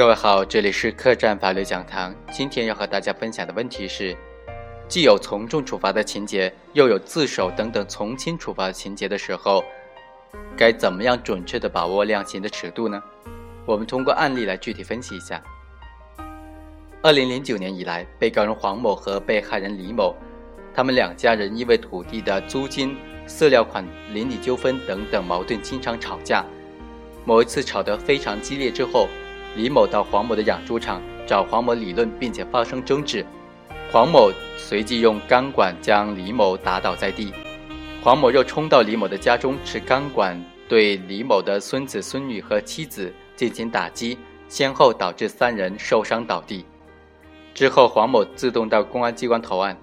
各位好，这里是客栈法律讲堂。今天要和大家分享的问题是：既有从重处罚的情节，又有自首等等从轻处罚的情节的时候，该怎么样准确的把握量刑的尺度呢？我们通过案例来具体分析一下。二零零九年以来，被告人黄某和被害人李某，他们两家人因为土地的租金、饲料款、邻里纠纷等等矛盾，经常吵架。某一次吵得非常激烈之后，李某到黄某的养猪场找黄某理论，并且发生争执。黄某随即用钢管将李某打倒在地，黄某又冲到李某的家中，持钢管对李某的孙子孙女和妻子进行打击，先后导致三人受伤倒地。之后，黄某自动到公安机关投案。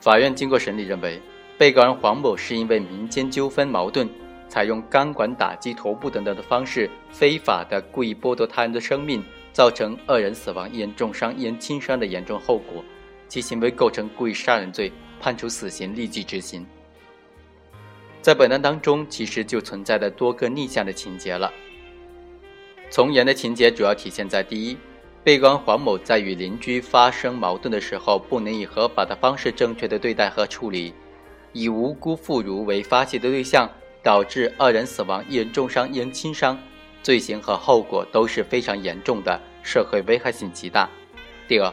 法院经过审理认为，被告人黄某是因为民间纠纷矛盾。采用钢管打击头部等等的方式，非法的故意剥夺他人的生命，造成二人死亡、一人重伤、一人轻伤的严重后果，其行为构成故意杀人罪，判处死刑，立即执行。在本案当中，其实就存在着多个逆向的情节了。从严的情节主要体现在：第一，被告人黄某在与邻居发生矛盾的时候，不能以合法的方式正确的对待和处理，以无辜妇孺为发泄的对象。导致二人死亡，一人重伤，一人轻伤，罪行和后果都是非常严重的，社会危害性极大。第二，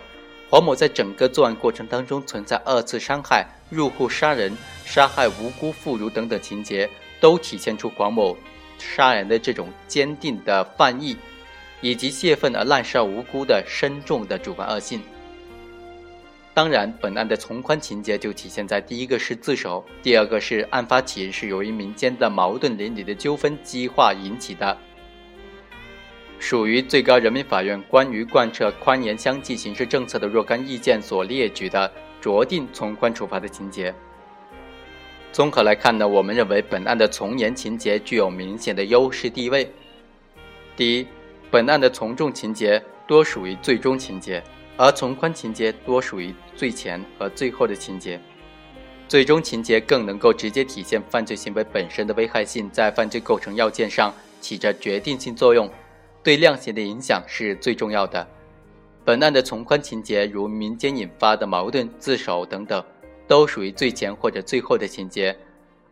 黄某在整个作案过程当中存在二次伤害、入户杀人、杀害无辜妇孺等等情节，都体现出黄某杀人的这种坚定的犯意，以及泄愤而滥杀无辜的深重的主观恶性。当然，本案的从宽情节就体现在第一个是自首，第二个是案发起因是由于民间的矛盾邻里的纠纷激化引起的，属于最高人民法院关于贯彻宽严相济刑事政策的若干意见所列举的酌定从宽处罚的情节。综合来看呢，我们认为本案的从严情节具有明显的优势地位。第一，本案的从重情节多属于最终情节。而从宽情节多属于最前和最后的情节，最终情节更能够直接体现犯罪行为本身的危害性，在犯罪构成要件上起着决定性作用，对量刑的影响是最重要的。本案的从宽情节，如民间引发的矛盾、自首等等，都属于最前或者最后的情节，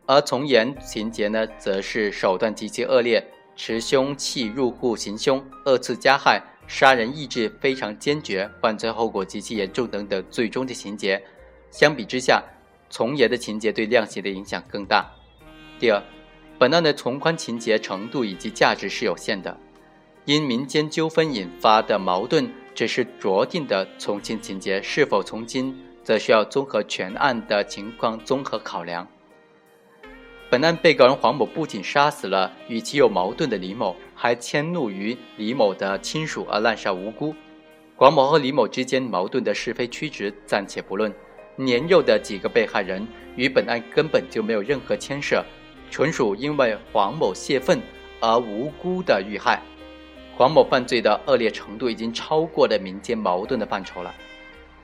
而从严情节呢，则是手段极其恶劣，持凶器入户行凶，二次加害。杀人意志非常坚决，犯罪后果极其严重等等最终的情节，相比之下，从严的情节对量刑的影响更大。第二，本案的从宽情节程度以及价值是有限的，因民间纠纷引发的矛盾只是酌定的从轻情节，是否从轻，则需要综合全案的情况综合考量。本案被告人黄某不仅杀死了与其有矛盾的李某，还迁怒于李某的亲属而滥杀无辜。黄某和李某之间矛盾的是非曲直暂且不论，年幼的几个被害人与本案根本就没有任何牵涉，纯属因为黄某泄愤而无辜的遇害。黄某犯罪的恶劣程度已经超过了民间矛盾的范畴了。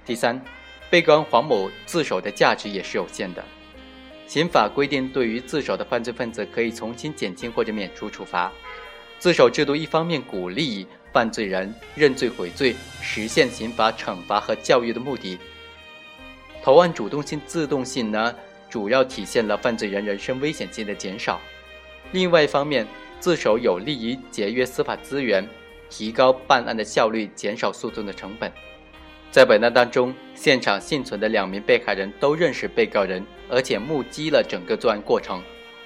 第三，被告人黄某自首的价值也是有限的。刑法规定，对于自首的犯罪分子，可以从轻、减轻或者免除处罚。自首制度一方面鼓励犯罪人认罪悔罪，实现刑法惩罚和教育的目的。投案主动性、自动性呢，主要体现了犯罪人人身危险性的减少。另外一方面，自首有利于节约司法资源，提高办案的效率，减少诉讼的成本。在本案当中，现场幸存的两名被害人都认识被告人，而且目击了整个作案过程。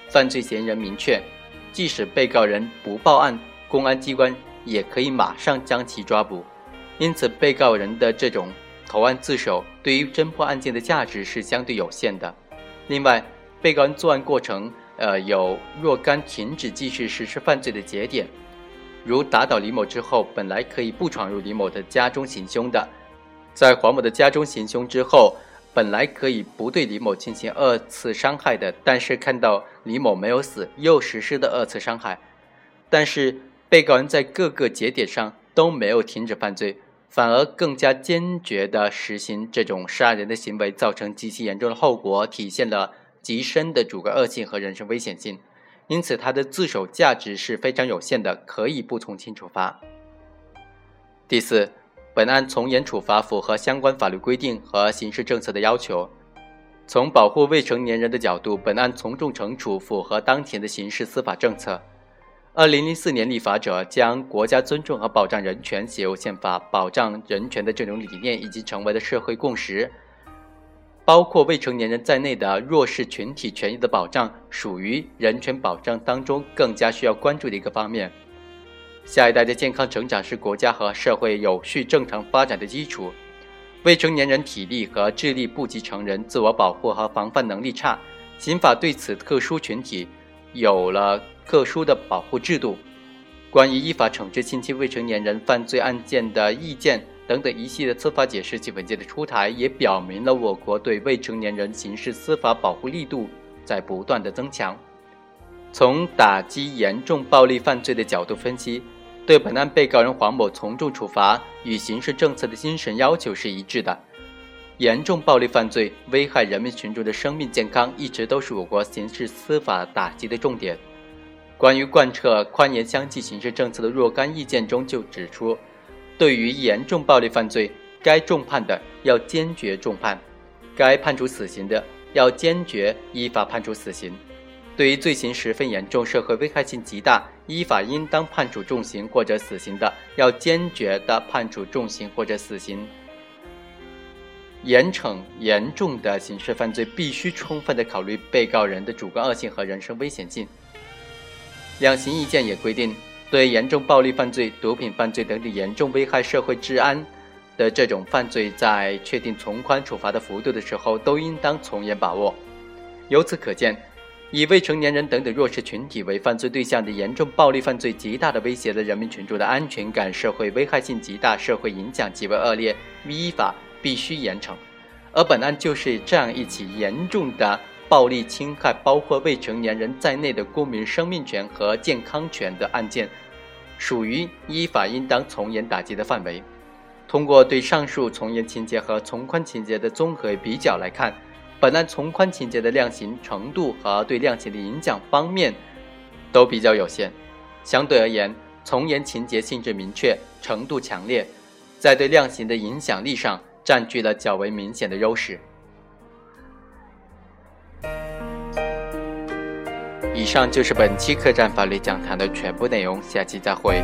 犯罪嫌疑人明确，即使被告人不报案，公安机关也可以马上将其抓捕。因此，被告人的这种投案自首对于侦破案件的价值是相对有限的。另外，被告人作案过程，呃，有若干停止继续实施犯罪的节点，如打倒李某之后，本来可以不闯入李某的家中行凶的。在黄某的家中行凶之后，本来可以不对李某进行二次伤害的，但是看到李某没有死，又实施的二次伤害。但是被告人在各个节点上都没有停止犯罪，反而更加坚决地实行这种杀人的行为，造成极其严重的后果，体现了极深的主观恶性和人身危险性。因此，他的自首价值是非常有限的，可以不从轻处罚。第四，本案从严处罚符合相关法律规定和刑事政策的要求。从保护未成年人的角度，本案从重惩处符合当前的刑事司法政策。二零零四年立法者将国家尊重和保障人权写入宪法，保障人权的这种理念已经成为了社会共识。包括未成年人在内的弱势群体权益的保障，属于人权保障当中更加需要关注的一个方面。下一代的健康成长是国家和社会有序正常发展的基础。未成年人体力和智力不及成人，自我保护和防范能力差，刑法对此特殊群体有了特殊的保护制度。关于依法惩治近期未成年人犯罪案件的意见等等一系列司法解释及文件的出台，也表明了我国对未成年人刑事司法保护力度在不断的增强。从打击严重暴力犯罪的角度分析。对本案被告人黄某从重处罚与刑事政策的精神要求是一致的。严重暴力犯罪危害人民群众的生命健康，一直都是我国刑事司法打击的重点。关于贯彻宽严相济刑事政策的若干意见中就指出，对于严重暴力犯罪，该重判的要坚决重判，该判处死刑的要坚决依法判处死刑。对于罪行十分严重、社会危害性极大，依法应当判处重刑或者死刑的，要坚决的判处重刑或者死刑。严惩严重的刑事犯罪，必须充分的考虑被告人的主观恶性和人身危险性。量刑意见也规定，对严重暴力犯罪、毒品犯罪等严重危害社会治安的这种犯罪，在确定从宽处罚的幅度的时候，都应当从严把握。由此可见。以未成年人等等弱势群体为犯罪对象的严重暴力犯罪，极大的威胁了人民群众的安全感，社会危害性极大，社会影响极为恶劣，依法必须严惩。而本案就是这样一起严重的暴力侵害，包括未成年人在内的公民生命权和健康权的案件，属于依法应当从严打击的范围。通过对上述从严情节和从宽情节的综合比较来看。本案从宽情节的量刑程度和对量刑的影响方面都比较有限，相对而言，从严情节性质明确、程度强烈，在对量刑的影响力上占据了较为明显的优势。以上就是本期客栈法律讲坛的全部内容，下期再会。